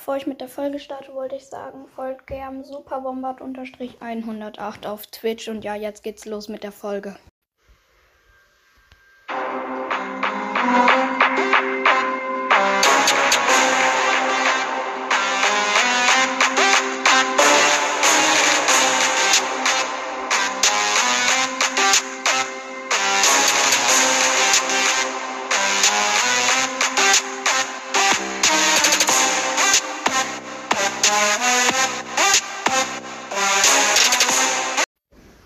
Bevor ich mit der Folge starte, wollte ich sagen, folgt gern superbombard-108 auf Twitch. Und ja, jetzt geht's los mit der Folge.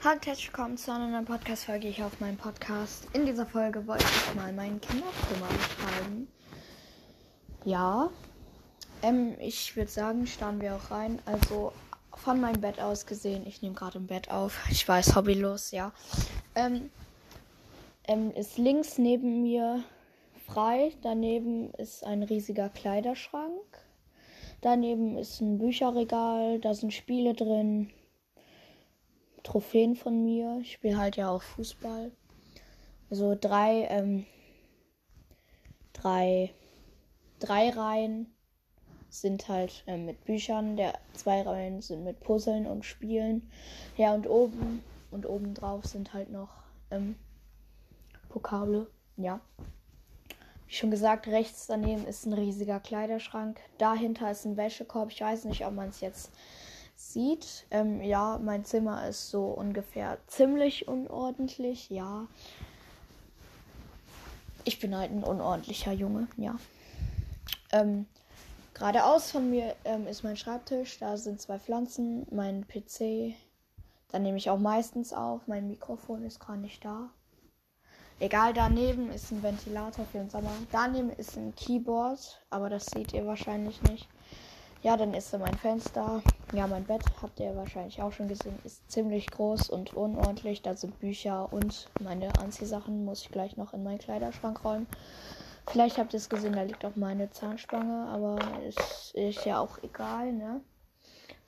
Hallo und herzlich willkommen zu einer neuen Podcast-Folge hier auf meinem Podcast. In dieser Folge wollte ich mal mein Kinderzimmer beschreiben. Ja, ähm, ich würde sagen, starten wir auch rein. Also von meinem Bett aus gesehen, ich nehme gerade im Bett auf. Ich weiß, hobbylos, ja. Ähm, ähm, ist links neben mir frei. Daneben ist ein riesiger Kleiderschrank. Daneben ist ein Bücherregal. Da sind Spiele drin. Trophäen von mir. Ich spiele halt ja auch Fußball. Also drei, ähm, drei, drei Reihen sind halt ähm, mit Büchern, der zwei Reihen sind mit Puzzeln und Spielen. Ja, und oben und oben drauf sind halt noch ähm, Pokale. Ja. Wie schon gesagt, rechts daneben ist ein riesiger Kleiderschrank. Dahinter ist ein Wäschekorb. Ich weiß nicht, ob man es jetzt sieht. Ähm, ja, mein Zimmer ist so ungefähr ziemlich unordentlich, ja. Ich bin halt ein unordentlicher Junge, ja. Ähm, geradeaus von mir ähm, ist mein Schreibtisch, da sind zwei Pflanzen, mein PC. Da nehme ich auch meistens auf. Mein Mikrofon ist gerade nicht da. Egal, daneben ist ein Ventilator für den Sommer. Daneben ist ein Keyboard, aber das seht ihr wahrscheinlich nicht. Ja, dann ist da mein Fenster. Ja, mein Bett habt ihr wahrscheinlich auch schon gesehen. Ist ziemlich groß und unordentlich. Da sind Bücher und meine Anziehsachen muss ich gleich noch in meinen Kleiderschrank räumen. Vielleicht habt ihr es gesehen, da liegt auch meine Zahnspange, aber es ist ja auch egal, ne?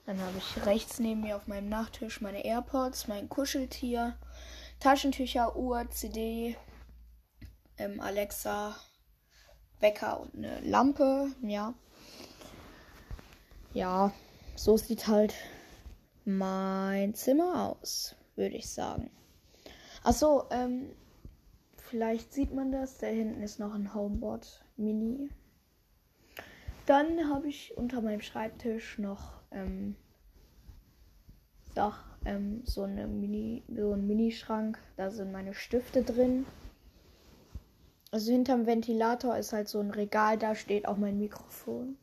Dann habe ich rechts neben mir auf meinem Nachttisch meine AirPods, mein Kuscheltier, Taschentücher, Uhr, CD, ähm, Alexa, Wecker und eine Lampe, ja ja, so sieht halt mein Zimmer aus, würde ich sagen. Achso, ähm, vielleicht sieht man das. Da hinten ist noch ein Homeboard Mini. Dann habe ich unter meinem Schreibtisch noch ähm, doch, ähm, so, eine Mini, so ein Minischrank. Da sind meine Stifte drin. Also hinterm Ventilator ist halt so ein Regal, da steht auch mein Mikrofon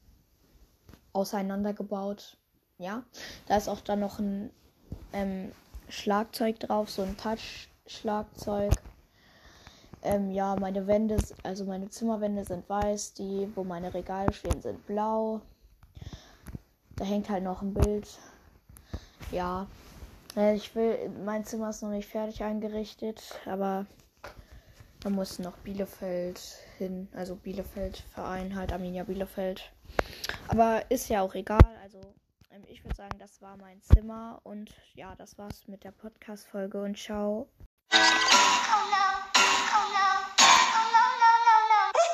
auseinandergebaut. Ja, da ist auch dann noch ein ähm, Schlagzeug drauf, so ein Touch-Schlagzeug. Ähm, ja, meine Wände, also meine Zimmerwände sind weiß, die, wo meine Regale stehen, sind blau. Da hängt halt noch ein Bild. Ja, äh, ich will, mein Zimmer ist noch nicht fertig eingerichtet, aber da muss noch Bielefeld hin, also Bielefeld Verein halt Arminia Bielefeld. Aber ist ja auch egal. Also ähm, ich würde sagen, das war mein Zimmer und ja, das war's mit der Podcast-Folge und ciao.